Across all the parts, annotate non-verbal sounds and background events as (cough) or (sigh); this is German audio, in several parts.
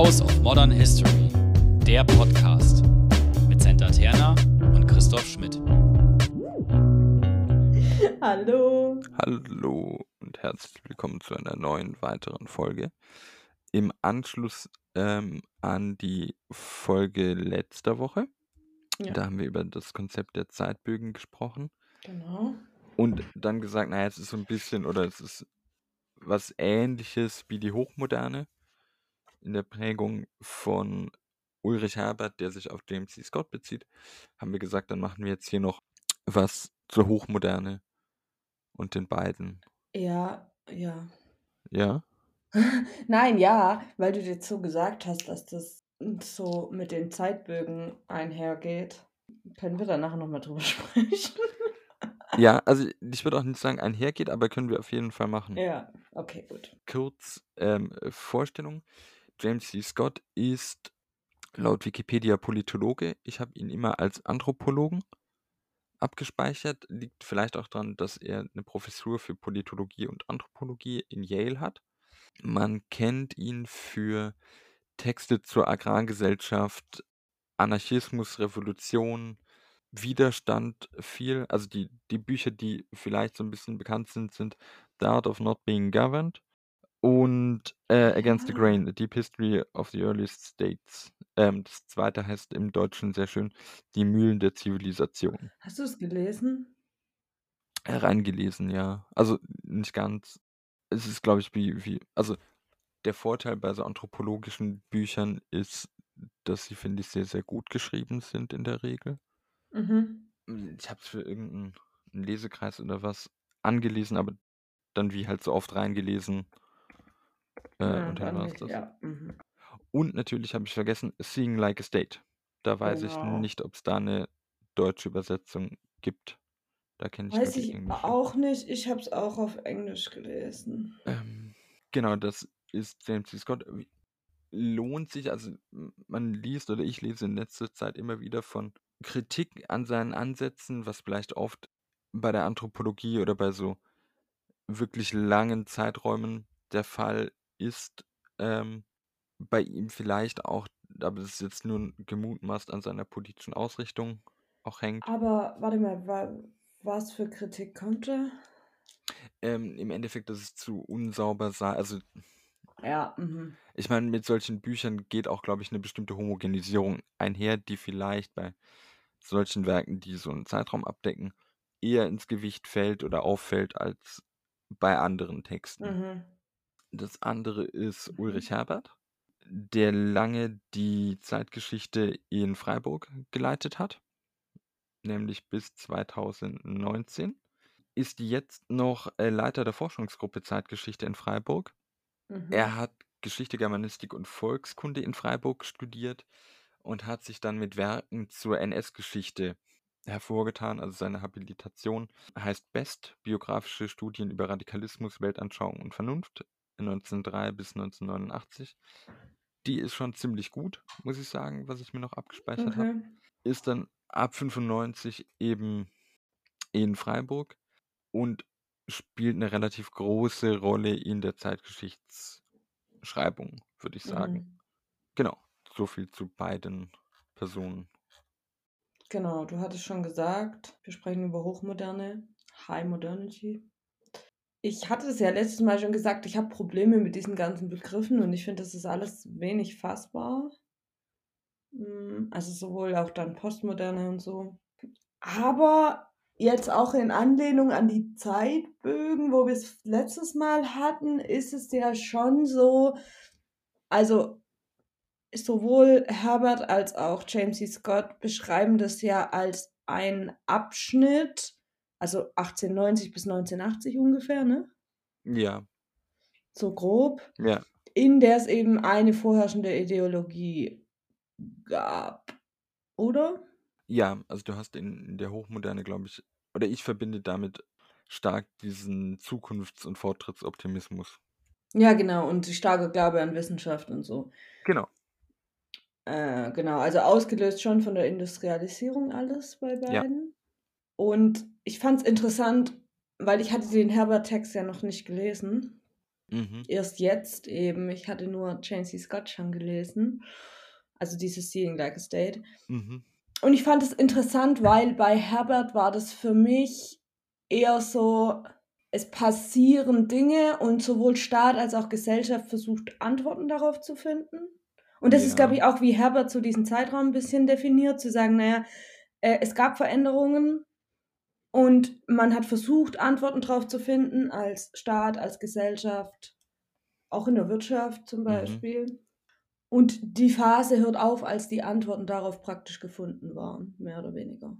House of Modern History, der Podcast mit Senta Terna und Christoph Schmidt. Hallo. Hallo und herzlich willkommen zu einer neuen weiteren Folge. Im Anschluss ähm, an die Folge letzter Woche, Ja, da haben wir über das Konzept der Zeitbögen gesprochen genau. und dann gesagt, naja, es ist so ein bisschen oder es ist was ähnliches wie die Hochmoderne in der Prägung von Ulrich Herbert, der sich auf James C. Scott bezieht, haben wir gesagt, dann machen wir jetzt hier noch was zur Hochmoderne und den beiden. Ja, ja. Ja? (laughs) Nein, ja, weil du jetzt so gesagt hast, dass das so mit den Zeitbögen einhergeht. Können wir danach nochmal drüber (laughs) sprechen? Ja, also ich würde auch nicht sagen einhergeht, aber können wir auf jeden Fall machen. Ja, okay, gut. Kurz ähm, äh, Vorstellung. James C. Scott ist laut Wikipedia Politologe. Ich habe ihn immer als Anthropologen abgespeichert. Liegt vielleicht auch daran, dass er eine Professur für Politologie und Anthropologie in Yale hat. Man kennt ihn für Texte zur Agrargesellschaft, Anarchismus, Revolution, Widerstand viel. Also die, die Bücher, die vielleicht so ein bisschen bekannt sind, sind The Art of Not Being Governed und äh, Against the Ja. Grain, A Deep History of the Earliest States. Ähm, das zweite heißt im Deutschen sehr schön Die Mühlen der Zivilisation. Hast du es gelesen? Reingelesen, ja. Also nicht ganz. Es ist, glaube ich, wie, wie, also der Vorteil bei so anthropologischen Büchern ist, dass sie, finde ich, sehr, sehr gut geschrieben sind in der Regel. Mhm. Ich habe es für irgendeinen einen Lesekreis oder was angelesen, aber dann wie halt so oft reingelesen. Äh, Ja, und dann das. ja. Mhm. Und natürlich habe ich vergessen, Seeing Like a State. Da weiß ich Genau. nicht, ob es da eine deutsche Übersetzung gibt. Da kenne ich Weiß ich englische. auch nicht. Ich habe es auch auf Englisch gelesen. Ähm, genau, das ist James C. Scott. Lohnt sich, also man liest oder ich lese in letzter Zeit immer wieder von Kritik an seinen Ansätzen, was vielleicht oft bei der Anthropologie oder bei so wirklich langen Zeiträumen der Fall ist. Ähm, bei ihm vielleicht auch, aber das ist jetzt nur gemutmaßt an seiner politischen Ausrichtung auch hängt. Aber warte mal, wa was für Kritik kommt da? Ähm, Im Endeffekt, dass es zu unsauber sei. Also Ja, mhm. ich meine, mit solchen Büchern geht auch, glaube ich, eine bestimmte Homogenisierung einher, die vielleicht bei solchen Werken, die so einen Zeitraum abdecken, eher ins Gewicht fällt oder auffällt als bei anderen Texten. Mhm. Das andere ist Mhm. Ulrich Herbert, der lange die Zeitgeschichte in Freiburg geleitet hat, nämlich bis 2019. Ist jetzt noch äh, Leiter der Forschungsgruppe Zeitgeschichte in Freiburg. Mhm. Er hat Geschichte, Germanistik und Volkskunde in Freiburg studiert und hat sich dann mit Werken zur NS-Geschichte hervorgetan. Also seine Habilitation heißt Best, biografische Studien über Radikalismus, Weltanschauung und Vernunft 1903 bis 1989. Die ist schon ziemlich gut, muss ich sagen, was ich mir noch abgespeichert habe. Okay. Ist dann ab 95 eben in Freiburg und spielt eine relativ große Rolle in der Zeitgeschichtsschreibung, würde ich sagen. Mhm. Genau, so viel zu beiden Personen. Genau, du hattest schon gesagt, wir sprechen über Hochmoderne, High Modernity. Ich hatte es ja letztes Mal schon gesagt, ich habe Probleme mit diesen ganzen Begriffen und ich finde, das ist alles wenig fassbar. Mm, Also sowohl auch dann Postmoderne und so. Aber jetzt auch in Anlehnung an die Zeitbögen, wo wir es letztes Mal hatten, ist es ja schon so, also sowohl Herbert als auch James C. Scott beschreiben das ja als einen Abschnitt, also 1890 bis 1980 ungefähr, ne? Ja, So grob, ja, in der es eben eine vorherrschende Ideologie gab, oder? ja, also du hast in, der Hochmoderne, glaube ich, oder ich verbinde damit stark diesen Zukunfts- und Fortschrittsoptimismus. Ja, genau, und die starke Glaube an Wissenschaft und so. Genau. Äh, genau, also ausgelöst schon von der Industrialisierung alles bei Ja. beiden. Und ich fand es interessant, weil ich hatte den Herbert-Text ja noch nicht gelesen. Mhm. Erst jetzt eben. Ich hatte nur Jane C. Scott schon gelesen. Also dieses Seeing Like a State. Mhm. Und ich fand es interessant, weil bei Herbert war das für mich eher so, es passieren Dinge und sowohl Staat als auch Gesellschaft versucht Antworten darauf zu finden. Und das ist, glaube ich, Ja. auch wie Herbert so diesen Zeitraum ein bisschen definiert, zu sagen, naja, äh, es gab Veränderungen und man hat versucht, Antworten darauf zu finden, als Staat, als Gesellschaft, auch in der Wirtschaft zum Mhm. Beispiel. Und die Phase hört auf, als die Antworten darauf praktisch gefunden waren, mehr oder weniger.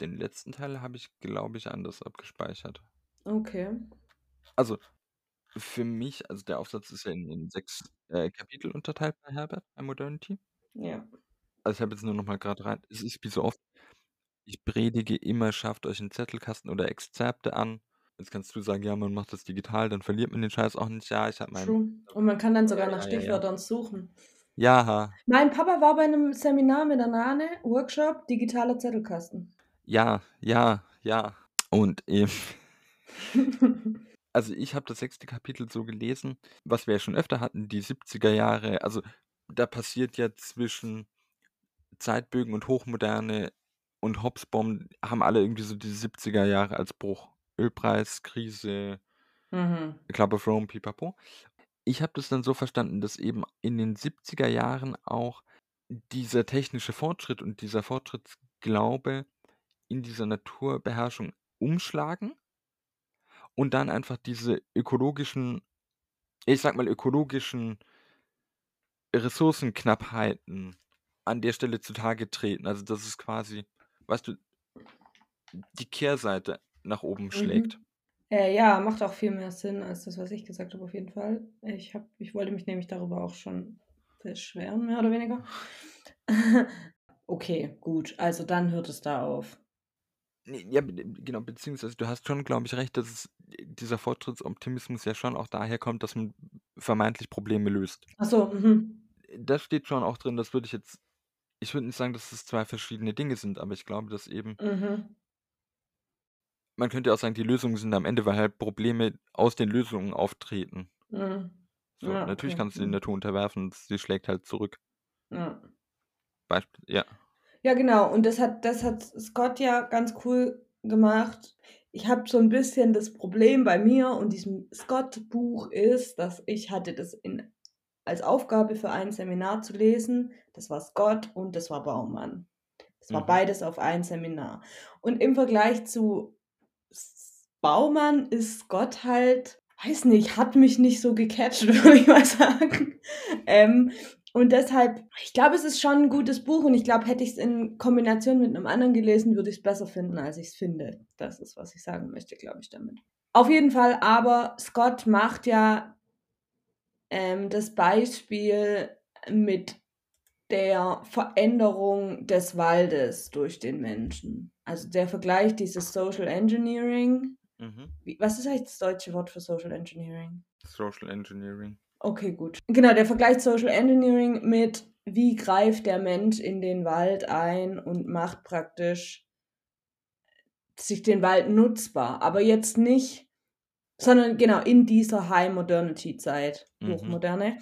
Den letzten Teil habe ich, glaube ich, anders abgespeichert. Okay. Also, für mich, also der Aufsatz ist ja in, in sechs äh, Kapitel unterteilt bei Herbert, bei Modernity. Ja. Also ich habe jetzt nur noch mal gerade rein. Es ist wie so oft, ich predige immer, schafft euch einen Zettelkasten oder Exzerpte an. Jetzt kannst du sagen, ja, man macht das digital, dann verliert man den Scheiß auch nicht. Ja, ich habe meinen. True. Und man kann dann sogar nach ja, ja, ja. Stichwörtern suchen. Ja, Mein Papa war bei einem Seminar mit der Nane, Workshop, digitaler Zettelkasten. ja, ja, ja. Und eben, (laughs) also ich habe das sechste Kapitel so gelesen, was wir ja schon öfter hatten, die 70er Jahre. Also da passiert ja zwischen Zeitbögen und Hochmoderne und Hobsbawm haben alle irgendwie so die 70er Jahre als Bruch. Ölpreis, Krise, mhm. Club of Rome, pipapo. Ich habe das dann so verstanden, dass eben in den 70er Jahren auch dieser technische Fortschritt und dieser Fortschrittsglaube in dieser Naturbeherrschung umschlagen und dann einfach diese ökologischen, ich sag mal ökologischen Ressourcenknappheiten an der Stelle zutage treten. Also dass es quasi, weißt du, die Kehrseite nach oben schlägt. Mhm. Äh, ja, macht auch viel mehr Sinn als das, was ich gesagt habe, auf jeden Fall. Ich, hab, ich wollte mich nämlich darüber auch schon beschweren, mehr oder weniger. (laughs) okay, gut. Also dann hört es da auf. Ja, genau, beziehungsweise du hast schon, glaube ich, recht, dass es, dieser Fortschrittsoptimismus ja schon auch daher kommt, dass man vermeintlich Probleme löst. Achso, mhm. Das steht schon auch drin, das würde ich jetzt, ich würde nicht sagen, dass es zwei verschiedene Dinge sind, aber ich glaube, dass eben, Mhm. man könnte auch sagen, die Lösungen sind am Ende, weil halt Probleme aus den Lösungen auftreten. Mhm. So, Ja, natürlich okay. kannst du die Mhm. Natur unterwerfen, sie schlägt halt zurück. Ja. Beispiel, ja. Ja, genau. Und das hat, das hat Scott ja ganz cool gemacht. Ich habe so ein bisschen das Problem bei mir und diesem Scott-Buch ist, dass ich hatte das in, als Aufgabe für ein Seminar zu lesen. Das war Scott und das war Baumann. Das war Mhm. beides auf ein Seminar. Und im Vergleich zu Baumann ist Scott halt, weiß nicht, hat mich nicht so gecatcht, (laughs) würde ich mal sagen. Ähm, und deshalb, ich glaube, es ist schon ein gutes Buch und ich glaube, hätte ich es in Kombination mit einem anderen gelesen, würde ich es besser finden, als ich es finde. Das ist, was ich sagen möchte, glaube ich, damit. Auf jeden Fall, aber Scott macht ja ähm, das Beispiel mit der Veränderung des Waldes durch den Menschen. Also der Vergleich dieses Social Engineering. Mhm. Wie, was ist eigentlich das deutsche Wort für Social Engineering? Social Engineering. Okay, gut. Genau, der Vergleich Social Engineering mit, wie greift der Mensch in den Wald ein und macht praktisch sich den Wald nutzbar. Aber jetzt nicht, sondern genau in dieser High Modernity Zeit, Mhm. Hochmoderne.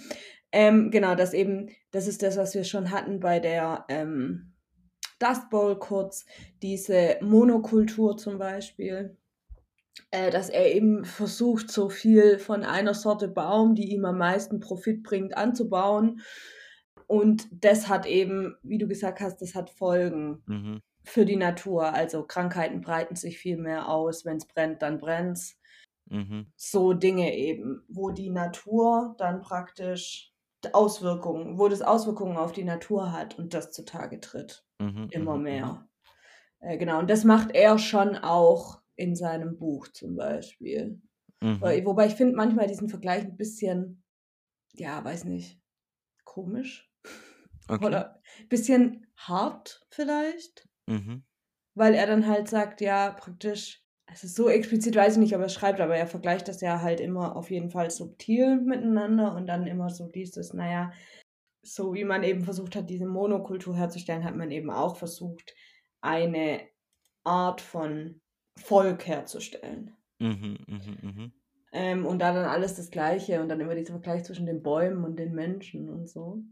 Ähm, genau, das eben, das ist das, was wir schon hatten bei der ähm, Dust Bowl kurz, diese Monokultur zum Beispiel äh, dass er eben versucht, so viel von einer Sorte Baum, die ihm am meisten Profit bringt, anzubauen. Und das hat eben, wie du gesagt hast, das hat Folgen Mhm. für die Natur. Also Krankheiten breiten sich viel mehr aus. Wenn es brennt, dann brennt's. Mhm. So Dinge eben, wo die Natur dann praktisch Auswirkungen, wo das Auswirkungen auf die Natur hat und das zutage tritt Mhm. immer mhm, mehr. Äh, genau, und das macht er schon auch in seinem Buch zum Beispiel. Mhm. Wobei ich finde manchmal diesen Vergleich ein bisschen, ja, weiß nicht, komisch (laughs) Okay. oder ein bisschen hart vielleicht, Mhm. weil er dann halt sagt, ja, praktisch, also so explizit weiß ich nicht, aber er schreibt, aber er vergleicht das ja halt immer auf jeden Fall subtil miteinander und dann immer so dieses, naja, so wie man eben versucht hat, diese Monokultur herzustellen, hat man eben auch versucht, eine Art von Volk herzustellen. Mhm. Mhm. Mhm. Ähm, und da dann alles das Gleiche und dann immer dieser Vergleich zwischen den Bäumen und den Menschen und so.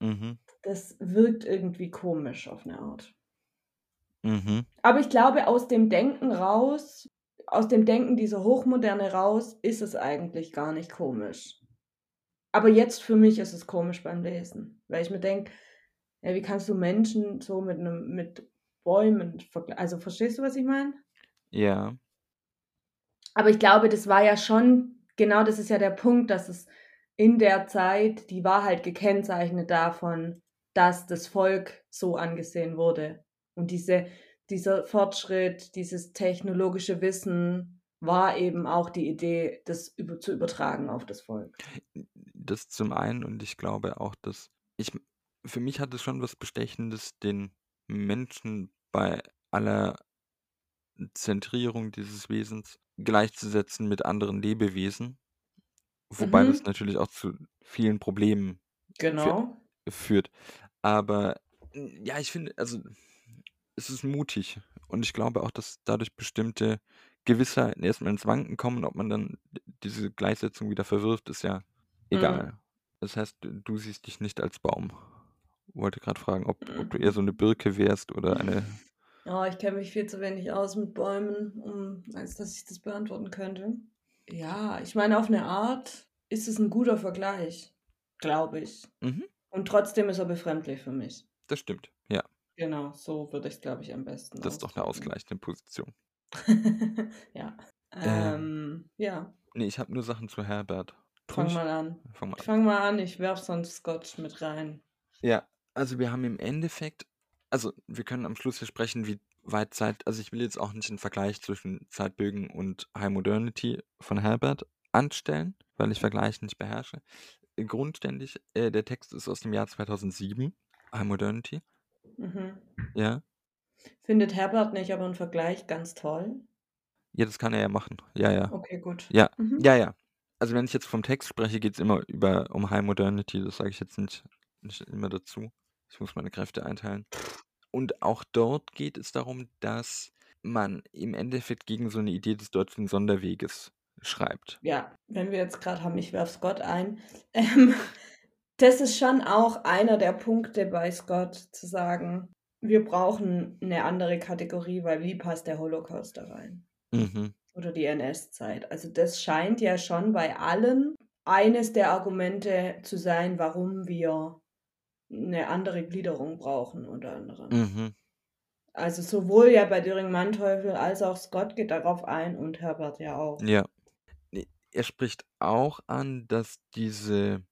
Mhm. Das wirkt irgendwie komisch auf eine Art. Mhm. Aber ich glaube, aus dem Denken raus, aus dem Denken dieser Hochmoderne raus, ist es eigentlich gar nicht komisch. Aber jetzt für mich ist es komisch beim Lesen, weil ich mir denke, ja, wie kannst du Menschen so mit einem mit Bäumen vergleichen? Also verstehst du, was ich meine? Ja. Aber ich glaube, das war ja schon, genau das ist ja der Punkt, dass es in der Zeit, die war halt gekennzeichnet davon, dass das Volk so angesehen wurde. Und diese, dieser Fortschritt, dieses technologische Wissen war eben auch die Idee, das über, zu übertragen auf das Volk. Das zum einen und ich glaube auch, dass ich, für mich hat es schon was Bestechendes, den Menschen bei aller Zentrierung dieses Wesens gleichzusetzen mit anderen Lebewesen. Wobei das Mhm. natürlich auch zu vielen Problemen Genau. führt. Aber ja, ich finde, also es ist mutig. Und ich glaube auch, dass dadurch bestimmte Gewissheiten erstmal ins Wanken kommen. Ob man dann diese Gleichsetzung wieder verwirft, ist ja Mhm. egal. Das heißt, du siehst dich nicht als Baum. Wollte gerade fragen, ob, ob du eher so eine Birke wärst oder eine. (laughs) Oh, ich kenne mich viel zu wenig aus mit Bäumen, um, als dass ich das beantworten könnte. Ja, ich meine, auf eine Art ist es ein guter Vergleich, glaube ich. Mhm, Und trotzdem ist er befremdlich für mich. das stimmt. Genau, so würde ich es, glaube ich, am besten das ist doch eine ausgleichende Position. (laughs) ja. Ähm, Ähm, ja, nee, ich habe nur Sachen zu Herbert. fang mal an. Fang mal an. Fang mal an, ich werf sonst Scotch mit rein. Ja, also wir haben im Endeffekt, also wir können am Schluss hier sprechen, wie weit Zeit, also ich will jetzt auch nicht einen Vergleich zwischen Zeitbögen und High Modernity von Herbert anstellen, weil ich Vergleiche nicht beherrsche. Grundständig, äh, der Text ist aus dem Jahr 2007, High Modernity, Mhm. ja. Findet Herbert nicht aber einen Vergleich ganz toll? Ja, das kann er ja machen, ja, ja. Okay, gut. Ja, Mhm. ja, ja. Also wenn ich jetzt vom Text spreche, geht es immer über um High Modernity, das sage ich jetzt nicht, nicht immer dazu. Ich muss meine Kräfte einteilen. Und auch dort geht es darum, dass man im Endeffekt gegen so eine Idee des deutschen Sonderweges schreibt. Ja, wenn wir jetzt gerade haben, ich werf Scott ein. Ähm, das ist schon auch einer der Punkte bei Scott, zu sagen, wir brauchen eine andere Kategorie, weil wie passt der Holocaust da rein? Mhm. Oder die NS-Zeit. Also das scheint ja schon bei allen eines der Argumente zu sein, warum wir eine andere Gliederung brauchen, unter anderem. Mhm. Also sowohl ja bei Döring Manteuffel als auch Scott geht darauf ein und Herbert ja auch. Ja. Er spricht auch an, dass diese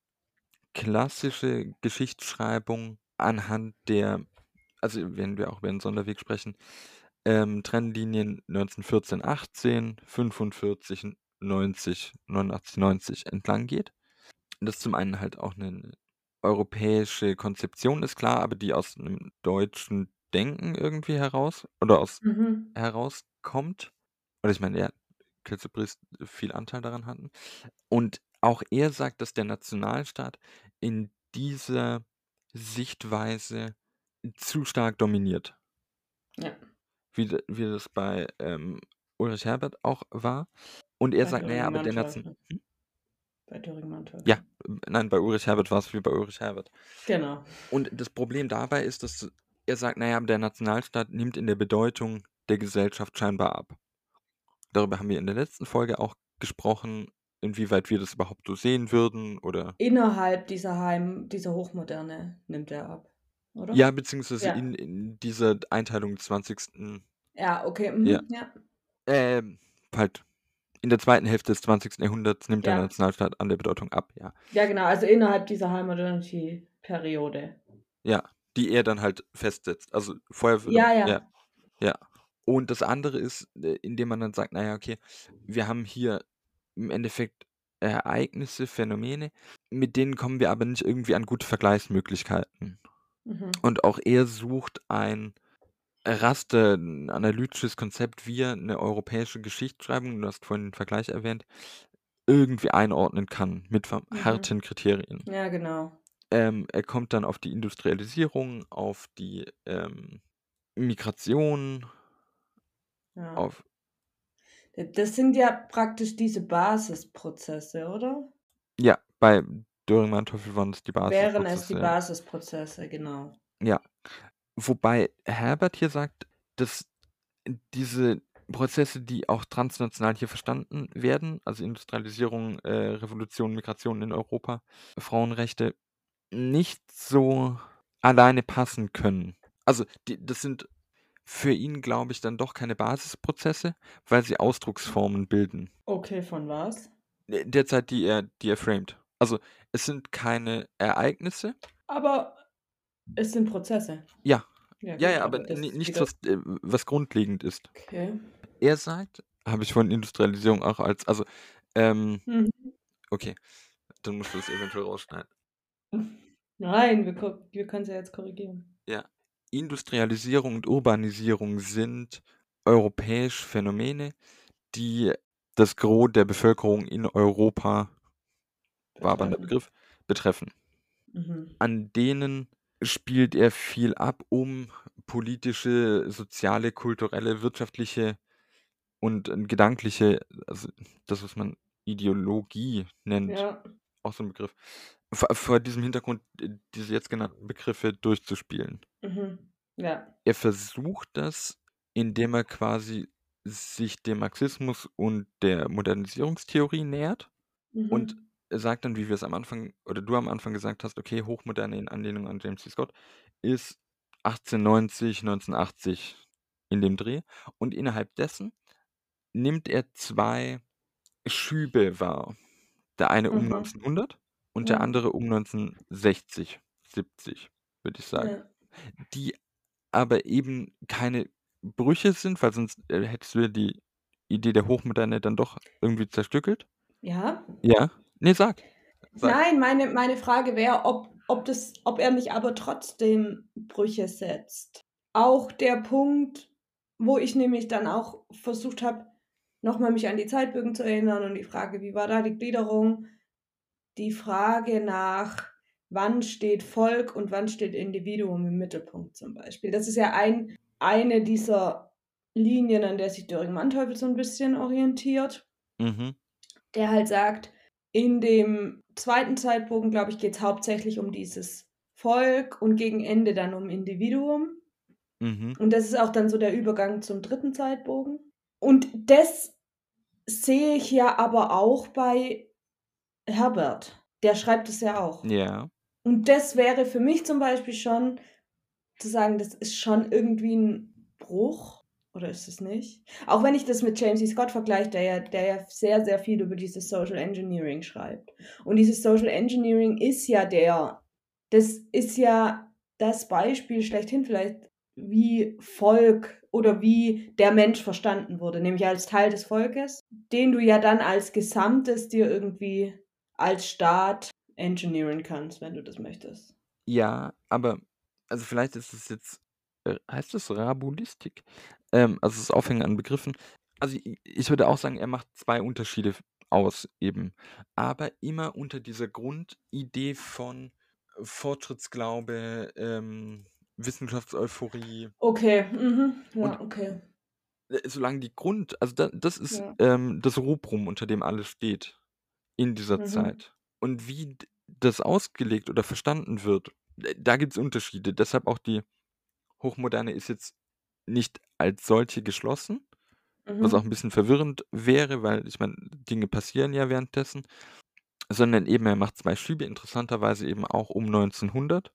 klassische Geschichtsschreibung anhand der, also wenn wir auch über den Sonderweg sprechen, ähm, Trennlinien 1914, 18, 45, 90, 89, 90 entlang geht. Das zum einen halt auch eine europäische Konzeption ist klar, aber die aus einem deutschen Denken irgendwie heraus oder aus Mhm. herauskommt. Oder ich meine, ja, Kilzebrist viel Anteil daran hatten. Und auch er sagt, dass der Nationalstaat in dieser Sichtweise zu stark dominiert. Ja. Wie, wie das bei ähm, Ulrich Herbert auch war. Und er Bei sagt, naja, aber der Nation. Manteuffel. Bei Döring Manteuffel. Ja, nein, bei Ulrich Herbert war es wie bei Ulrich Herbert. Genau. Und das Problem dabei ist, dass er sagt, naja, aber der Nationalstaat nimmt in der Bedeutung der Gesellschaft scheinbar ab. Darüber haben wir in der letzten Folge auch gesprochen, inwieweit wir das überhaupt so sehen würden oder. Innerhalb dieser Heim, dieser Hochmoderne nimmt er ab, oder? Ja, beziehungsweise Ja. in, in dieser Einteilung des 20. Ja, okay. Mhm. Ja. Ja. Ähm, halt, in der zweiten Hälfte des 20. Jahrhunderts nimmt der Ja. Nationalstaat an der Bedeutung ab, ja. ja, genau. Also innerhalb dieser High Modernity-Periode. Ja, die er dann halt festsetzt. Also vorher würde. Ja, ja. ja. Ja. Und das andere ist, äh, indem man dann sagt, naja, okay, wir haben hier im Endeffekt Ereignisse, Phänomene, mit denen kommen wir aber nicht irgendwie an gute Vergleichsmöglichkeiten. Mhm. Und auch er sucht ein Raster, ein analytisches Konzept, wie er eine europäische Geschichtsschreibung, du hast vorhin den Vergleich erwähnt, irgendwie einordnen kann mit Mhm. harten Kriterien. Ja, genau. Ähm, er kommt dann auf die Industrialisierung, auf die ähm, Migration, Ja. auf Das sind ja praktisch diese Basisprozesse, oder? Ja, bei Döring-Manteuffel waren es die Wären es die Basisprozesse. Basisprozesse, genau. Ja. Wobei Herbert hier sagt, dass diese Prozesse, die auch transnational hier verstanden werden, also Industrialisierung, äh, Revolution, Migration in Europa, Frauenrechte, nicht so alleine passen können. Also die, das sind für ihn, glaube ich, dann doch keine Basisprozesse, weil sie Ausdrucksformen bilden. Okay, von was? Äh, Derzeit, die er, die er framed. Also es sind keine Ereignisse. Aber es sind Prozesse. Ja, Ja, ja, ja, aber nichts, was, äh, was grundlegend ist. Okay. Er sagt, habe ich von Industrialisierung auch als, also, ähm, Mhm. okay, dann musst du das eventuell rausschneiden. Nein, wir, wir können es ja jetzt korrigieren. Ja, Industrialisierung und Urbanisierung sind europäische Phänomene, die das Gros der Bevölkerung in Europa, war aber der Betreffen. Begriff, betreffen. Mhm. An denen spielt er viel ab, um politische, soziale, kulturelle, wirtschaftliche und äh, gedankliche, also das, was man Ideologie nennt, Ja. auch so ein Begriff, vor, vor diesem Hintergrund äh, diese jetzt genannten Begriffe durchzuspielen. Mhm. Ja. Er versucht das, indem er quasi sich dem Marxismus und der Modernisierungstheorie nähert Mhm. und er sagt dann, wie wir es am Anfang oder du am Anfang gesagt hast, okay, Hochmoderne in Anlehnung an James C. Scott ist 1890, 1980 in dem Dreh und innerhalb dessen nimmt er zwei Schübe wahr. Der eine um Mhm. 1900 und der andere um 1960, 70, würde ich sagen. Ja. Die aber eben keine Brüche sind, weil sonst äh, hättest du ja die Idee der Hochmoderne dann doch irgendwie zerstückelt. ja. Ja? Nee, sag. sag. Nein, meine, meine Frage wäre, ob, ob, das, ob er nicht aber trotzdem Brüche setzt. Auch der Punkt, wo ich nämlich dann auch versucht habe, nochmal mich an die Zeitbögen zu erinnern und die Frage, wie war da die Gliederung? Die Frage nach, wann steht Volk und wann steht Individuum im Mittelpunkt zum Beispiel. Das ist ja ein, eine dieser Linien, an der sich Döring Manteuffel so ein bisschen orientiert Mhm. der halt sagt, in dem zweiten Zeitbogen, glaube ich, geht es hauptsächlich um dieses Volk und gegen Ende dann um Individuum. Mhm. Und das ist auch dann so der Übergang zum dritten Zeitbogen. Und das sehe ich ja aber auch bei Herbert. Der schreibt es ja auch. Ja. Und das wäre für mich zum Beispiel schon zu sagen, das ist schon irgendwie ein Bruch. Oder ist es nicht? Auch wenn ich das mit James C. Scott vergleiche, der ja, der ja sehr, sehr viel über dieses Social Engineering schreibt. Und dieses Social Engineering ist ja der, das ist ja das Beispiel schlechthin vielleicht, wie Volk oder wie der Mensch verstanden wurde, nämlich als Teil des Volkes, den du ja dann als Gesamtes dir irgendwie als Staat engineeren kannst, wenn du das möchtest. Ja, aber, also vielleicht ist es jetzt, äh, heißt es Rabulistik? Ähm, also das Aufhängen an Begriffen. Also ich würde auch sagen, er macht zwei Unterschiede aus eben. Aber immer unter dieser Grundidee von Fortschrittsglaube, ähm, Wissenschaftseuphorie. Okay, mhm. ja, Und- okay. Äh, Solange die Grund, also da, das ist Ja. ähm, das Rubrum, unter dem alles steht in dieser Mhm. Zeit. Und wie das ausgelegt oder verstanden wird, da gibt es Unterschiede. Deshalb auch die Hochmoderne ist jetzt nicht als solche geschlossen, was Mhm. auch ein bisschen verwirrend wäre, weil ich meine, Dinge passieren ja währenddessen, sondern eben er macht zwei Schübe, interessanterweise eben auch um 1900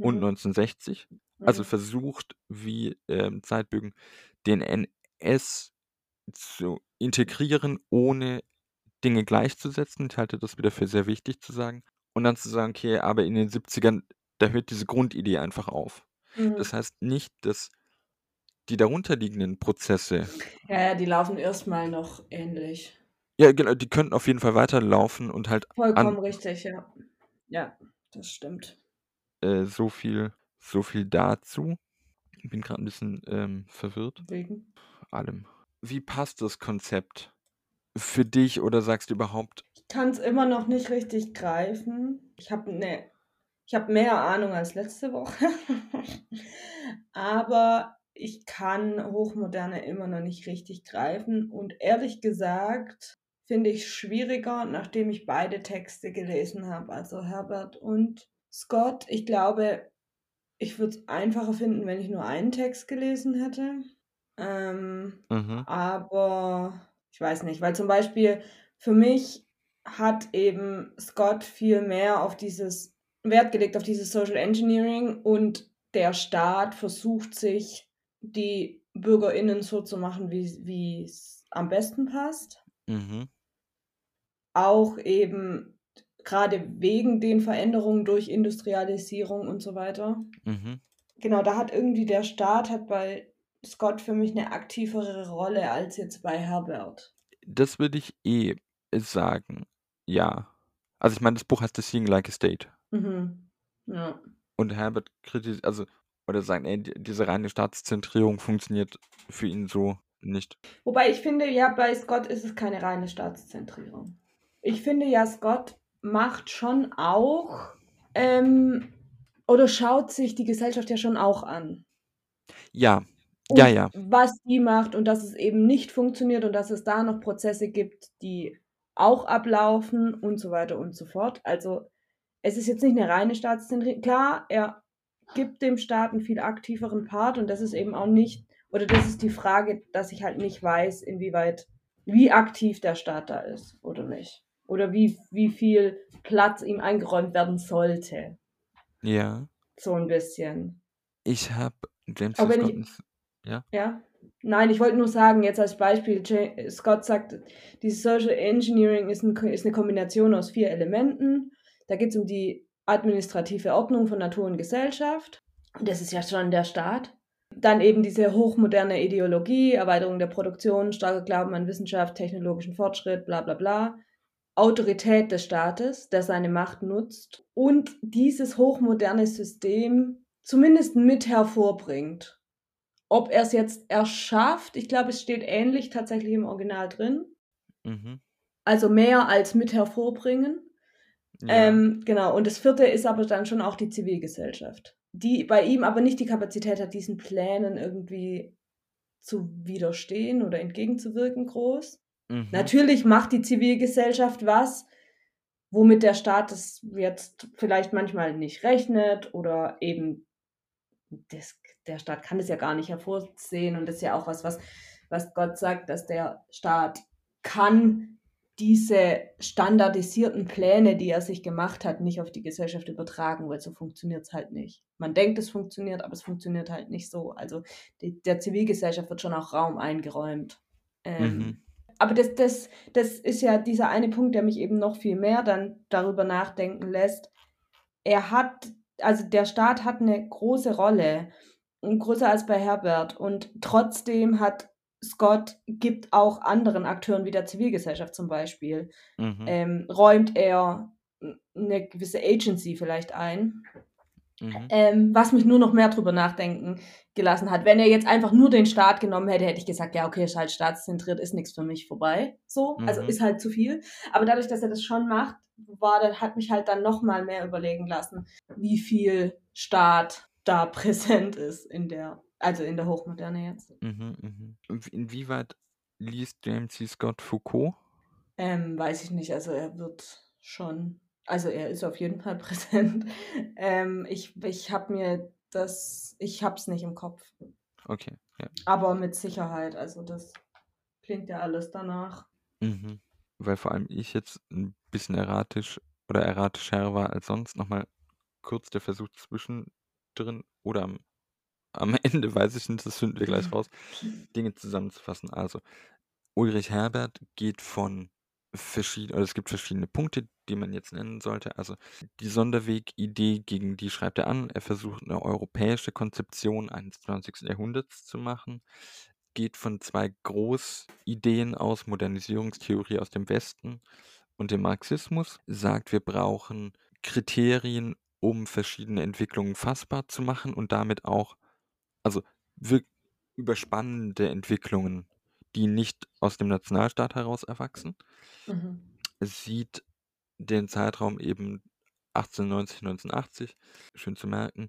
und Mhm. 1960. Also Mhm. versucht, wie ähm, Zeitbögen, den NS zu integrieren, ohne Dinge gleichzusetzen. Ich halte das wieder für sehr wichtig zu sagen. Und dann zu sagen, okay, aber in den 70ern, da hört diese Grundidee einfach auf. Mhm. Das heißt nicht, dass die darunterliegenden Prozesse, Ja, die laufen erstmal noch ähnlich. ja genau, die könnten auf jeden Fall weiterlaufen und halt Vollkommen richtig, ja. Ja, das stimmt. äh, so viel, so viel dazu. Ich bin gerade ein bisschen ähm, verwirrt. Wegen. Allem. Wie passt das Konzept für dich oder sagst du überhaupt, Ich kann es immer noch nicht richtig greifen. Ich habe ne, ich habe mehr Ahnung als letzte Woche. (laughs) Aber ich kann Hochmoderne immer noch nicht richtig greifen. Und ehrlich gesagt finde ich schwieriger, nachdem ich beide Texte gelesen habe, also Herbert und Scott. Ich glaube, ich würde es einfacher finden, wenn ich nur einen Text gelesen hätte. Ähm, Mhm. aber ich weiß nicht, weil zum Beispiel für mich hat eben Scott viel mehr auf dieses Wert gelegt, auf dieses Social Engineering und der Staat versucht sich, die BürgerInnen so zu machen, wie es am besten passt. Mhm. Auch eben gerade wegen den Veränderungen durch Industrialisierung und so weiter. Mhm. Genau, da hat irgendwie der Staat hat bei Scott für mich eine aktivere Rolle als jetzt bei Herbert. Das würde ich eh sagen, ja. Also ich meine, das Buch heißt The Seeing Like a State. Mhm. Ja. Und Herbert kritisiert, also, oder sagen, ey, diese reine Staatszentrierung funktioniert für ihn so nicht. Wobei ich finde, ja, bei Scott ist es keine reine Staatszentrierung. Ich finde ja, Scott macht schon auch ähm, oder schaut sich die Gesellschaft ja schon auch an. Ja, ja, ja. Was die macht und dass es eben nicht funktioniert und dass es da noch Prozesse gibt, die auch ablaufen und so weiter und so fort. Also es ist jetzt nicht eine reine Staatszentrierung. Klar, er gibt dem Staat einen viel aktiveren Part und das ist eben auch nicht, oder das ist die Frage, dass ich halt nicht weiß, inwieweit, wie aktiv der Staat da ist oder nicht. Oder wie, wie viel Platz ihm eingeräumt werden sollte. Ja. So ein bisschen. Ich habe James wenn Scott. Ja. Ja. Nein, ich wollte nur sagen, jetzt als Beispiel, Scott sagt, dieses Social Engineering ist, ein, ist eine Kombination aus vier Elementen. Da geht es um die administrative Ordnung von Natur und Gesellschaft. Das ist ja schon der Staat. Dann eben diese hochmoderne Ideologie, Erweiterung der Produktion, starker Glauben an Wissenschaft, technologischen Fortschritt, bla bla bla. Autorität des Staates, der seine Macht nutzt und dieses hochmoderne System zumindest mit hervorbringt. Ob er es jetzt erschafft, ich glaube, es steht ähnlich tatsächlich im Original drin. Mhm. Also mehr als mit hervorbringen. Ja. Ähm, genau, und das vierte ist aber dann schon auch die Zivilgesellschaft, die bei ihm aber nicht die Kapazität hat, diesen Plänen irgendwie zu widerstehen oder entgegenzuwirken groß. Mhm. Natürlich macht die Zivilgesellschaft was, womit der Staat es jetzt vielleicht manchmal nicht rechnet oder eben das, der Staat kann es ja gar nicht hervorsehen und das ist ja auch was, was, was Gott sagt, dass der Staat kann diese standardisierten Pläne, die er sich gemacht hat, nicht auf die Gesellschaft übertragen, weil so funktioniert es halt nicht. Man denkt, es funktioniert, aber es funktioniert halt nicht so. Also die, der Zivilgesellschaft wird schon auch Raum eingeräumt. Ähm, Mhm. Aber das, das, das ist ja dieser eine Punkt, der mich eben noch viel mehr dann darüber nachdenken lässt. Er hat, also der Staat hat eine große Rolle, größer als bei Herbert. Und trotzdem hat Scott gibt auch anderen Akteuren wie der Zivilgesellschaft zum Beispiel, Mhm. ähm, räumt er eine gewisse Agency vielleicht ein, Mhm. ähm, was mich nur noch mehr drüber nachdenken gelassen hat. Wenn er jetzt einfach nur den Staat genommen hätte, hätte ich gesagt, ja, okay, ist halt staatszentriert, ist nichts für mich vorbei. So, also Mhm. ist halt zu viel. Aber dadurch, dass er das schon macht, war, das hat mich halt dann noch mal mehr überlegen lassen, wie viel Staat da (laughs) präsent ist in der, also in der Hochmoderne jetzt. Mhm. Mhm. Inwieweit liest James C. Scott Foucault? Ähm, weiß ich nicht, also er wird schon, also er ist auf jeden Fall (laughs) präsent. Ähm, ich ich habe mir das, ich habe es nicht im Kopf, Okay, ja. aber mit Sicherheit, also das klingt ja alles danach. Mhm. Weil vor allem ich jetzt ein bisschen erratisch oder erratischer war als sonst. Nochmal kurz der Versuch zwischendrin oder am, am (laughs) Ende, weiß ich nicht, das finden wir gleich raus, Dinge zusammenzufassen. Also, Ulrich Herbert geht von verschiedenen, oder es gibt verschiedene Punkte, die man jetzt nennen sollte. Also die Sonderweg-Idee, gegen die schreibt er an. Er versucht eine europäische Konzeption eines 20. Jahrhunderts zu machen. Geht von zwei Großideen aus, Modernisierungstheorie aus dem Westen und dem Marxismus. Sagt, wir brauchen Kriterien, um verschiedene Entwicklungen fassbar zu machen und damit auch, also wirklich überspannende Entwicklungen die nicht aus dem Nationalstaat heraus erwachsen. Mhm. Sieht den Zeitraum eben 1890, 1980, schön zu merken,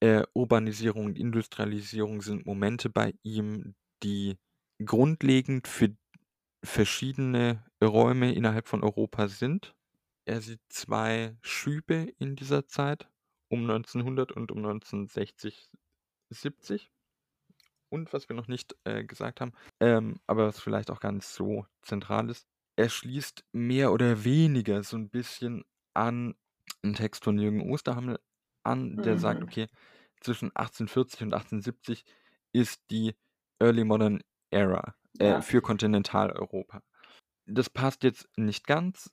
Äh, Urbanisierung und Industrialisierung sind Momente bei ihm, die grundlegend für verschiedene Räume innerhalb von Europa sind. Er sieht zwei Schübe in dieser Zeit, um 1900 und um 1960, 70. Und was wir noch nicht äh, gesagt haben, ähm, aber was vielleicht auch gar nicht so zentral ist, er schließt mehr oder weniger so ein bisschen an einen Text von Jürgen Osterhammel an, der sagt, Mhm. okay, zwischen 1840 und 1870 ist die Early Modern Era äh, Ja. für Kontinentaleuropa. Das passt jetzt nicht ganz.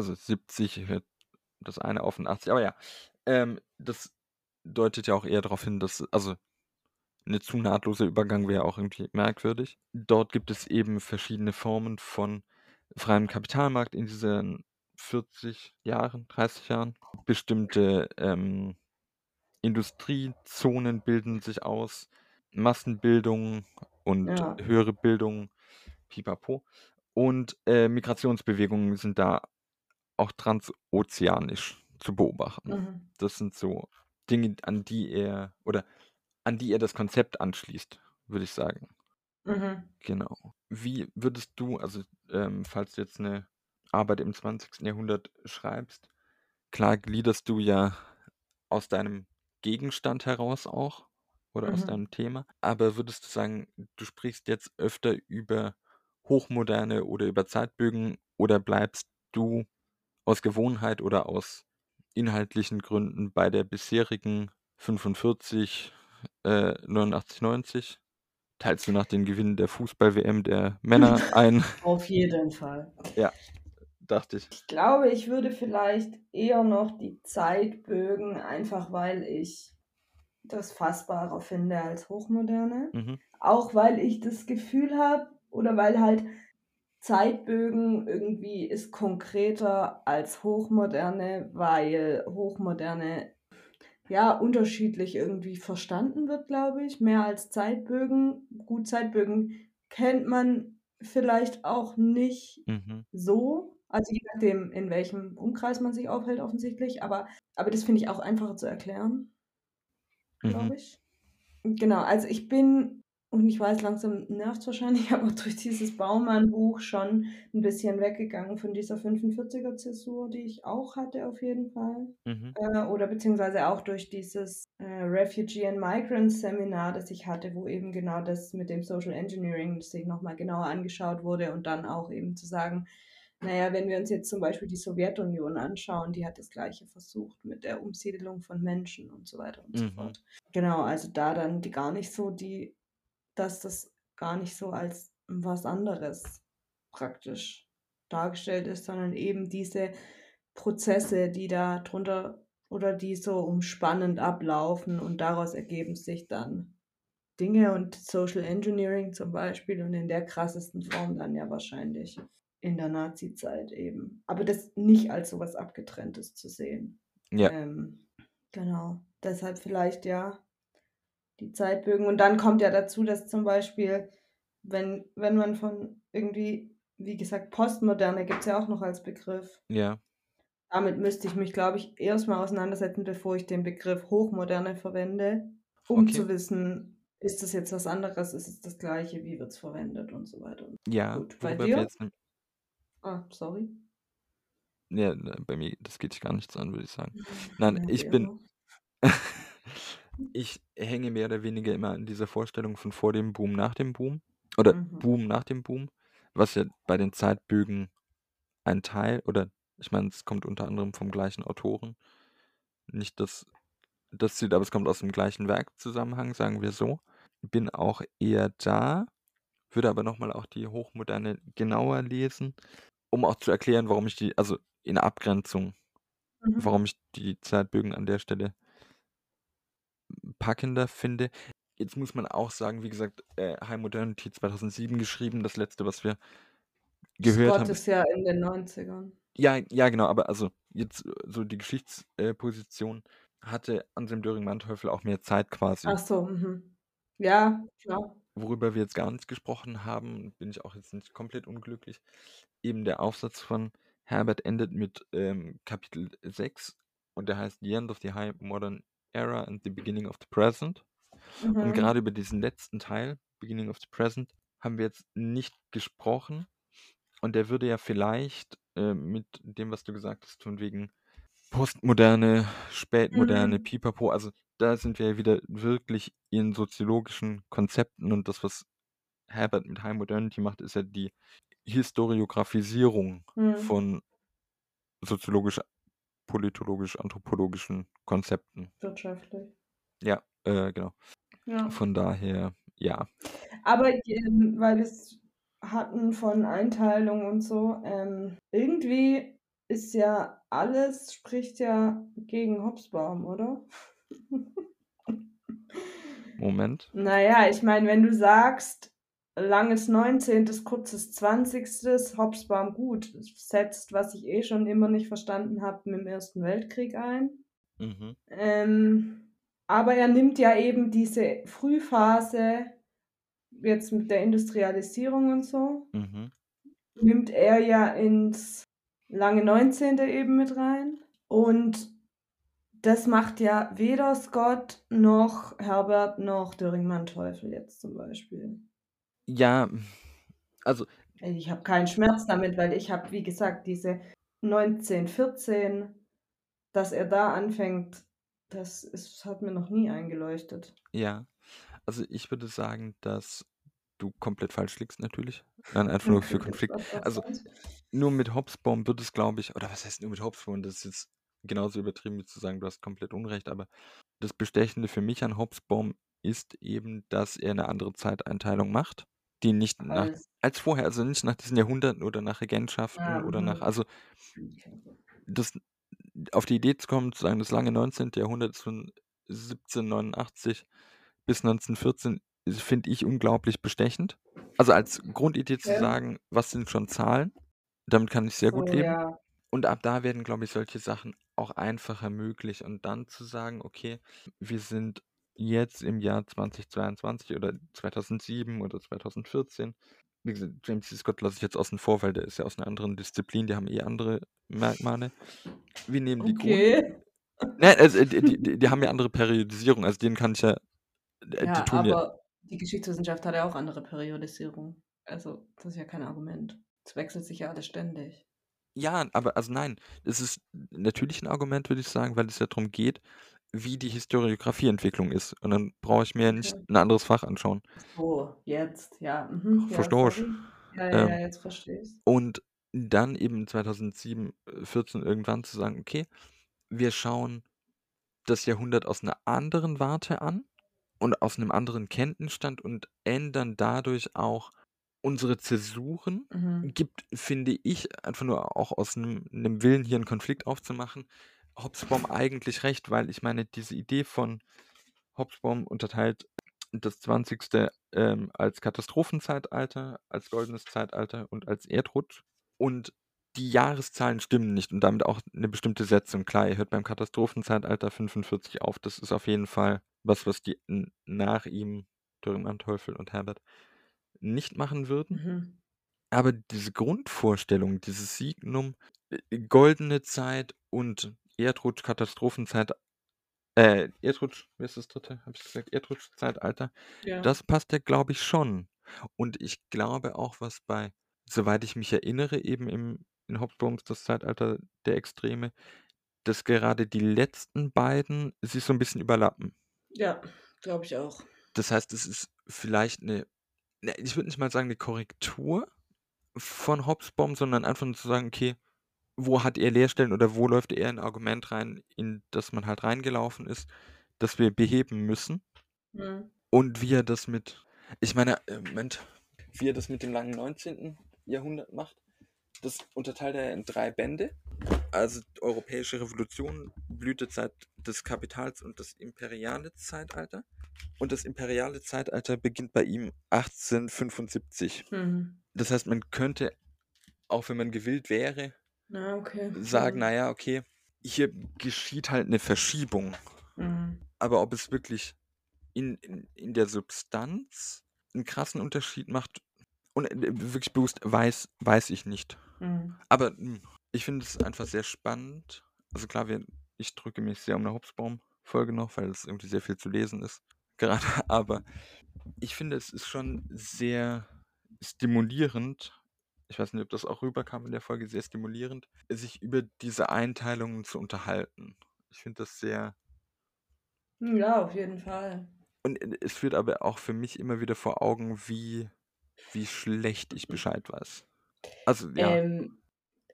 Also 70 hört das eine auf und 80, aber ja. Ähm, das deutet ja auch eher darauf hin, dass, also eine zu nahtloser Übergang wäre auch irgendwie merkwürdig. Dort gibt es eben verschiedene Formen von freiem Kapitalmarkt in diesen 40 Jahren, 30 Jahren. Bestimmte ähm, Industriezonen bilden sich aus, Massenbildung und Ja. höhere Bildung, pipapo. Und äh, Migrationsbewegungen sind da auch transozeanisch zu beobachten. Mhm. Das sind so Dinge, an die er oder an die er das Konzept anschließt, würde ich sagen. Mhm. Genau. Wie würdest du, also ähm, falls du jetzt eine Arbeit im 20. Jahrhundert schreibst, klar gliederst du ja aus deinem Gegenstand heraus auch oder aus Mhm. deinem Thema, aber würdest du sagen, du sprichst jetzt öfter über Hochmoderne oder über Zeitbögen oder bleibst du aus Gewohnheit oder aus inhaltlichen Gründen bei der bisherigen 45, äh, 89, 90? Teilst du nach den Gewinnen der Fußball-WM der Männer (laughs) ein? Auf jeden Fall. Ja, dachte ich. Ich glaube, ich würde vielleicht eher noch die Zeitbögen, einfach weil ich das fassbarer finde als Hochmoderne. Mhm. Auch weil ich das Gefühl habe, oder weil halt Zeitbögen irgendwie ist konkreter als Hochmoderne, weil Hochmoderne ja unterschiedlich irgendwie verstanden wird, glaube ich, mehr als Zeitbögen. Gut, Zeitbögen kennt man vielleicht auch nicht Mhm. so, also je nachdem, in welchem Umkreis man sich aufhält, offensichtlich, aber, aber das finde ich auch einfacher zu erklären, Mhm. glaube ich. Genau, also ich bin, und ich weiß, langsam nervt wahrscheinlich, (laughs) aber durch dieses Baumann-Buch schon ein bisschen weggegangen von dieser 45er-Zäsur, die ich auch hatte, auf jeden Fall. Mhm. Äh, oder beziehungsweise auch durch dieses äh, Refugee and Migrant Seminar, das ich hatte, wo eben genau das mit dem Social Engineering sich nochmal genauer angeschaut wurde und dann auch eben zu sagen, naja, wenn wir uns jetzt zum Beispiel die Sowjetunion anschauen, die hat das gleiche versucht mit der Umsiedelung von Menschen und so weiter und so Mhm. fort. Genau, also da dann die gar nicht so die, dass das gar nicht so als was anderes praktisch dargestellt ist, sondern eben diese Prozesse, die da drunter oder die so umspannend ablaufen und daraus ergeben sich dann Dinge und Social Engineering zum Beispiel und in der krassesten Form dann ja wahrscheinlich in der Nazi-Zeit eben. Aber das nicht als sowas Abgetrenntes zu sehen. Ja. Ähm, genau. Deshalb vielleicht ja die Zeitbögen. Und dann kommt ja dazu, dass zum Beispiel, wenn, wenn man von irgendwie, wie gesagt, Postmoderne gibt es ja auch noch als Begriff. Ja. Damit müsste ich mich, glaube ich, erstmal auseinandersetzen, bevor ich den Begriff Hochmoderne verwende, um Okay. zu wissen, ist das jetzt was anderes, ist es das gleiche, wie wird es verwendet und so weiter. Ja, Gut, bei dir? jetzt Ah, sorry. ja, bei mir, das geht dich gar nichts an, würde ich sagen. Nein, Ja, ich bin. (laughs) ich hänge mehr oder weniger immer an dieser Vorstellung von vor dem Boom, nach dem Boom oder Mhm. Boom nach dem Boom, was ja bei den Zeitbögen ein Teil oder ich meine, es kommt unter anderem vom gleichen Autoren. Nicht das, das Ziel, aber es kommt aus dem gleichen Werkzusammenhang, sagen wir so. Bin auch eher da, würde aber nochmal auch die Hochmoderne genauer lesen, um auch zu erklären, warum ich die, also in Abgrenzung, Mhm. warum ich die Zeitbögen an der Stelle packender finde. Jetzt muss man auch sagen, wie gesagt, äh, High Modernity 2007 geschrieben, das letzte, was wir gehört Scott haben. ist ja in den 90ern. Ja, ja, genau, aber also jetzt äh, so die Geschichtsposition hatte Anselm Döring-Manteuffel auch mehr Zeit quasi. Ach so, mhm. Ja, klar. Worüber wir jetzt gar nicht gesprochen haben, bin ich auch jetzt nicht komplett unglücklich. Eben der Aufsatz von Herbert endet mit ähm, Kapitel 6 und der heißt The End of the High Modern Era and the Beginning of the Present. Und Mhm. gerade über diesen letzten Teil, Beginning of the Present, haben wir jetzt nicht gesprochen. Und der würde ja vielleicht äh, mit dem, was du gesagt hast, von wegen Postmoderne, Spätmoderne, Mhm. Pipapo, also da sind wir ja wieder wirklich in soziologischen Konzepten und das, was Herbert mit High Modernity macht, ist ja die Historiografisierung Mhm. von soziologisch, politologisch, anthropologischen Konzepten. Wirtschaftlich. Ja, äh, genau. Ja. Von daher, ja. Aber ähm, weil wir es hatten von Einteilung und so, ähm, irgendwie ist ja alles, spricht ja gegen Hobsbawm, oder? (laughs) Moment. Naja, ich meine, wenn du sagst, langes 19., kurzes 20., Hobsbawm gut, setzt, was ich eh schon immer nicht verstanden habe, mit dem Ersten Weltkrieg ein. Mhm. Ähm, aber er nimmt ja eben diese Frühphase, jetzt mit der Industrialisierung und so, Mhm. nimmt er ja ins lange 19. eben mit rein. Und das macht ja weder Scott noch Herbert noch Döring-Manteuffel jetzt zum Beispiel. Ja, also, Ich habe keinen Schmerz damit, weil ich habe, wie gesagt, diese 19, 14, dass er da anfängt, das ist, hat mir noch nie eingeleuchtet. ja. Also ich würde sagen, dass du komplett falsch liegst natürlich. Nein, einfach nur für (laughs) Konflikt. Also nur mit Hobsbawm wird es, glaube ich, oder was heißt nur mit Hobsbawm? Das ist jetzt genauso übertrieben wie zu sagen, du hast komplett Unrecht, aber das Bestechende für mich an Hobsbawm ist eben, dass er eine andere Zeiteinteilung macht, die nicht nach, Als, als vorher, also nicht nach diesen Jahrhunderten oder nach Regentschaften Ah, oder nach, mhm. also das auf die Idee zu kommen, zu sagen, das lange 19. Jahrhundert ist von 1789 bis 1914, ist- finde ich unglaublich bestechend. Also als Grundidee zu Okay. sagen, was sind schon Zahlen, damit kann ich sehr gut leben. ja. Und ab da werden, glaube ich, solche Sachen auch einfacher möglich. Und dann zu sagen, okay, wir sind jetzt im Jahr 2022 oder 2007 oder 2014. Wie gesagt, James C. Scott lasse ich jetzt außen vor, weil der ist ja aus einer anderen Disziplin, die haben eh andere Merkmale. Wir nehmen die. Okay. (laughs) Nein, also äh, die, die, die haben ja andere Periodisierung, also denen kann ich ja. äh, Ja, die tun ja. aber die Geschichtswissenschaft hat ja auch andere Periodisierung. Also, das ist ja kein Argument. Es wechselt sich ja alles ständig. Ja, aber also nein, es ist natürlich ein Argument, würde ich sagen, weil es ja darum geht, wie die Historiografieentwicklung ist. Und dann brauche ich mir ja nicht Okay. ein anderes Fach anschauen. So, jetzt, ja. Mhm, ja, sorry. Ja, ja, Ähm, ja, jetzt verstehe ich Und dann eben 2007, äh, 14 irgendwann zu sagen, okay, wir schauen das Jahrhundert aus einer anderen Warte an und aus einem anderen Kenntnisstand und ändern dadurch auch unsere Zäsuren. Mhm. Gibt, finde ich, einfach nur auch aus einem Willen, hier einen Konflikt aufzumachen, Hobsbawm eigentlich recht, weil ich meine, diese Idee von Hobsbawm unterteilt das 20. Ähm, als Katastrophenzeitalter, als goldenes Zeitalter und als Erdrutsch. Und die Jahreszahlen stimmen nicht und damit auch eine bestimmte Setzung. Klar, ihr hört beim Katastrophenzeitalter 45 auf. Das ist auf jeden Fall was, was die nach ihm, Dürren Manteuffel und Herbert, nicht machen würden. Mhm. Aber diese Grundvorstellung, dieses Signum, äh, goldene Zeit und Erdrutsch, Katastrophenzeit, äh, Erdrutsch, wie ist das dritte? Habe ich gesagt? Erdrutsch-Zeitalter. Ja. Das passt ja, glaube ich, schon. Und ich glaube auch, was bei, soweit ich mich erinnere, eben im, in Hobsbawms das Zeitalter der Extreme, dass gerade die letzten beiden sich so ein bisschen überlappen. ja, glaube ich auch. Das heißt, es ist vielleicht eine, ne, ich würde nicht mal sagen eine Korrektur von Hobsbawm, sondern einfach nur zu sagen, okay, wo hat er Leerstellen oder wo läuft er ein Argument rein, in das man halt reingelaufen ist, das wir beheben müssen. Mhm. Und wie er das mit, ich meine, äh, Moment, wie er das mit dem langen 19. Jahrhundert macht, das unterteilt er in drei Bände. Also Europäische Revolution, Blütezeit des Kapitals und das imperiale Zeitalter. Und das imperiale Zeitalter beginnt bei ihm 1875. Mhm. Das heißt, man könnte, auch wenn man gewillt wäre, Na, okay. sagen, Mhm. naja, okay, hier geschieht halt eine Verschiebung. Mhm. Aber ob es wirklich in, in, in der Substanz einen krassen Unterschied macht und äh, wirklich bewusst weiß, weiß ich nicht. Mhm. Aber mh, ich finde es einfach sehr spannend. Also klar, wir, ich drücke mich sehr um eine Folge noch, weil es irgendwie sehr viel zu lesen ist. (laughs) Gerade, aber ich finde, es ist schon sehr stimulierend. Ich weiß nicht, ob das auch rüberkam in der Folge, sehr stimulierend, sich über diese Einteilungen zu unterhalten. Ich finde das sehr. Ja, auf jeden Fall. Und äh, es führt aber auch für mich immer wieder vor Augen, wie, wie schlecht ich Bescheid weiß. Also, ja. Ähm,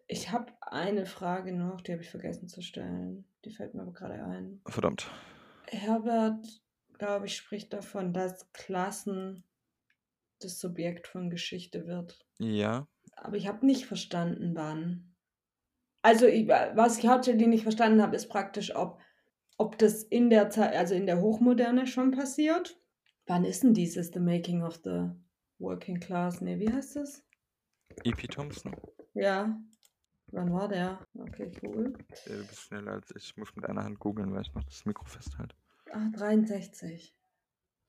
ich habe eine Frage noch, die habe ich vergessen zu stellen. Die fällt mir aber gerade ein. Verdammt. Herbert, glaube ich, spricht davon, dass Klassen das Subjekt von Geschichte wird. Ja. Aber ich habe nicht verstanden, wann. Also, ich, was ich hauptsächlich nicht verstanden habe, ist praktisch, ob, ob das in der Zeit, also in der Hochmoderne schon passiert. Wann ist denn dieses The Making of the Working Class? Ne, wie heißt das? E.P. Thompson. Ja. Wann war der? Okay, google. Ja, du bist schneller als ich. Ich muss mit einer Hand googeln, weil ich noch das Mikro festhalte. Ah, 63.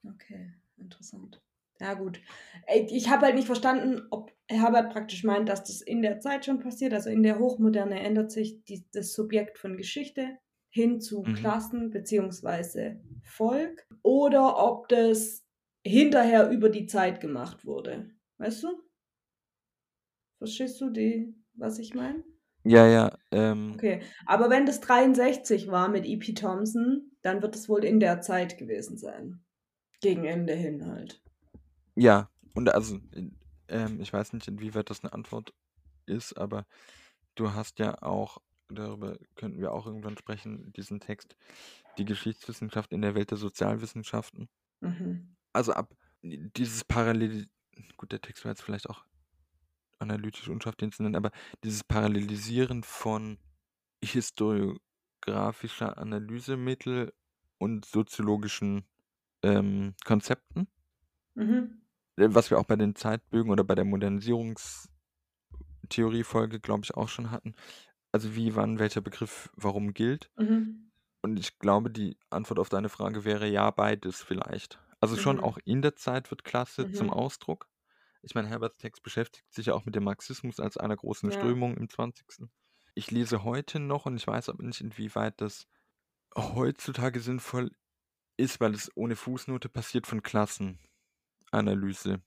Okay, interessant. Ja, gut. Ey, Ich habe halt nicht verstanden, ob Herbert praktisch meint, dass das in der Zeit schon passiert. Also in der Hochmoderne ändert sich die, das Subjekt von Geschichte hin zu Mhm. Klassen beziehungsweise Volk. Oder ob das hinterher über die Zeit gemacht wurde. Weißt du? Verstehst du die, was ich meine? Ja, ja. Ähm, Okay, aber wenn das 63 war mit E.P. Thompson, dann wird es wohl in der Zeit gewesen sein. Gegen Ende hin halt. Ja, und also, ähm, ich weiß nicht, inwieweit das eine Antwort ist, aber du hast ja auch, darüber könnten wir auch irgendwann sprechen, diesen Text, die Geschichtswissenschaft in der Welt der Sozialwissenschaften. Mhm. Also ab dieses Parallel, gut, der Text wäre jetzt vielleicht auch analytisch unscharf, den zu nennen, aber dieses Parallelisieren von historiografischer Analysemittel und soziologischen ähm, Konzepten, Mhm. Äh, was wir auch bei den Zeitbögen oder bei der Modernisierungstheorie-Folge, glaube ich, auch schon hatten. Also wie, wann, welcher Begriff warum gilt. Mhm. Und ich glaube, die Antwort auf deine Frage wäre ja, beides vielleicht. Also schon Mhm. auch in der Zeit wird Klasse zum Mhm. Ausdruck. Ich meine, Herberts Text beschäftigt sich ja auch mit dem Marxismus als einer großen Ja. Strömung im 20. Ich lese heute noch und ich weiß aber nicht, inwieweit das heutzutage sinnvoll ist, weil es ohne Fußnote passiert von Klassenanalyse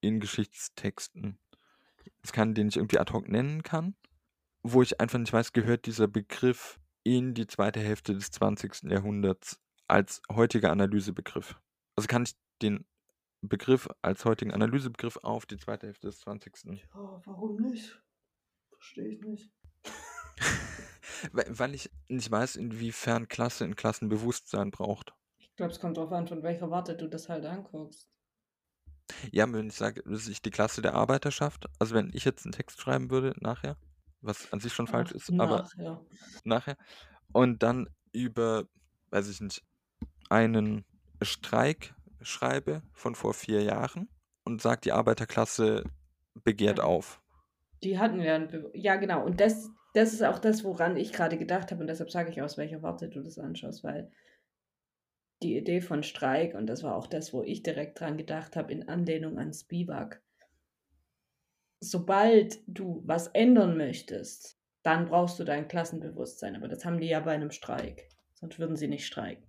in Geschichtstexten. Es kann, den ich irgendwie ad hoc nennen kann, wo ich einfach nicht weiß, gehört dieser Begriff in die zweite Hälfte des 20. Jahrhunderts als heutiger Analysebegriff. Also kann ich den Begriff als heutigen Analysebegriff auf die zweite Hälfte des 20. Ja, warum nicht? Verstehe ich nicht. (laughs) Weil weil ich nicht weiß, inwiefern Klasse in Klassenbewusstsein braucht. Ich glaube, es kommt darauf an, von welcher Warte du das halt anguckst. Ja, wenn ich sage, das ist die Klasse der Arbeiterschaft, also wenn ich jetzt einen Text schreiben würde nachher, was an sich schon falsch Ach, ist, aber ja. nachher, und dann über, weiß ich nicht, einen Streik schreibe von vor vier Jahren und sage, die Arbeiterklasse begehrt auf. Die hatten wir. ja, genau. Und das, das ist auch das, woran ich gerade gedacht habe. Und deshalb sage ich, aus welcher Warte du das anschaust, weil die Idee von Streik, und das war auch das, wo ich direkt dran gedacht habe, in Anlehnung an Spivak. Sobald du was ändern möchtest, dann brauchst du dein Klassenbewusstsein. Aber das haben die ja bei einem Streik. Sonst würden sie nicht streiken.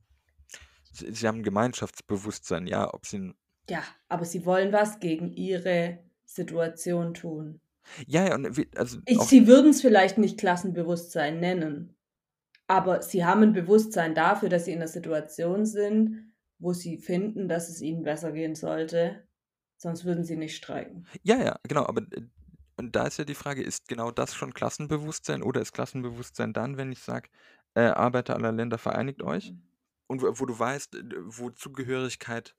Sie, sie haben Gemeinschaftsbewusstsein, ja, ob sie Ja, aber sie wollen was gegen ihre Situation tun. Ja, ja, und wie, also Ich, sie würden es vielleicht nicht Klassenbewusstsein nennen, aber sie haben ein Bewusstsein dafür, dass sie in einer Situation sind, wo sie finden, dass es ihnen besser gehen sollte. Sonst würden sie nicht streiken. ja, ja, genau, aber äh, und da ist ja die Frage, ist genau das schon Klassenbewusstsein oder ist Klassenbewusstsein dann, wenn ich sage, äh, Arbeiter aller Länder vereinigt euch? Und wo, wo du weißt, äh, wo Zugehörigkeit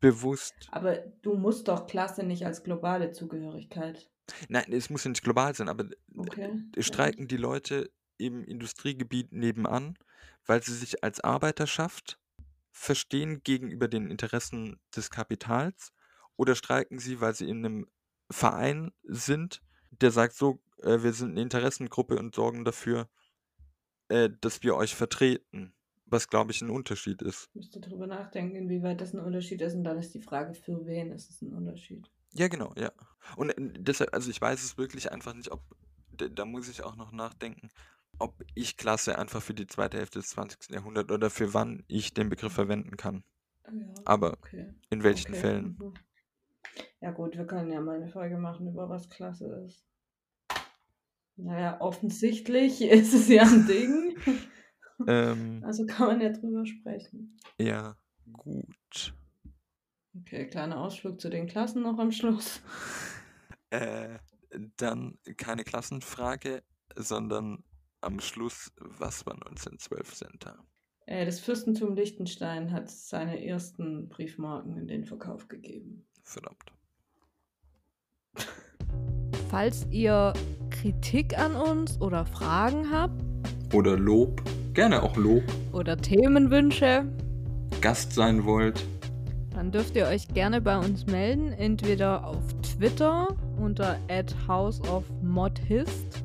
bewusst, Aber du musst doch Klasse nicht als globale Zugehörigkeit. nein, es muss ja nicht global sein, aber Okay. äh, streiken die Leute im Industriegebiet nebenan, weil sie sich als Arbeiterschaft verstehen gegenüber den Interessen des Kapitals oder streiken sie, weil sie in einem Verein sind, der sagt so, äh, wir sind eine Interessengruppe und sorgen dafür, äh, dass wir euch vertreten, was glaube ich ein Unterschied ist. Ich müsste darüber nachdenken, inwieweit das ein Unterschied ist. Und dann ist die Frage, für wen ist es ein Unterschied? Ja, genau, ja. Und äh, deshalb, also ich weiß es wirklich einfach nicht, ob, da, da muss ich auch noch nachdenken, ob ich Klasse einfach für die zweite Hälfte des 20. Jahrhunderts oder für wann ich den Begriff verwenden kann. Ja, Aber okay. in welchen Okay. Fällen? mhm. Ja gut, wir können ja mal eine Folge machen, über was klasse ist. Naja, offensichtlich (laughs) ist es ja ein Ding. Ähm, (laughs) Also kann man ja drüber sprechen. ja, gut. Okay, kleiner Ausflug zu den Klassen noch am Schluss. (laughs) Äh, dann keine Klassenfrage, sondern am Schluss, was war 1912 Center? Äh, das Fürstentum Liechtenstein hat seine ersten Briefmarken in den Verkauf gegeben. Verdammt. Falls ihr Kritik an uns oder Fragen habt Oder Lob, gerne auch Lob, oder Themenwünsche, Gast sein wollt, dann dürft ihr euch gerne bei uns melden, entweder auf Twitter unter @houseofmodhist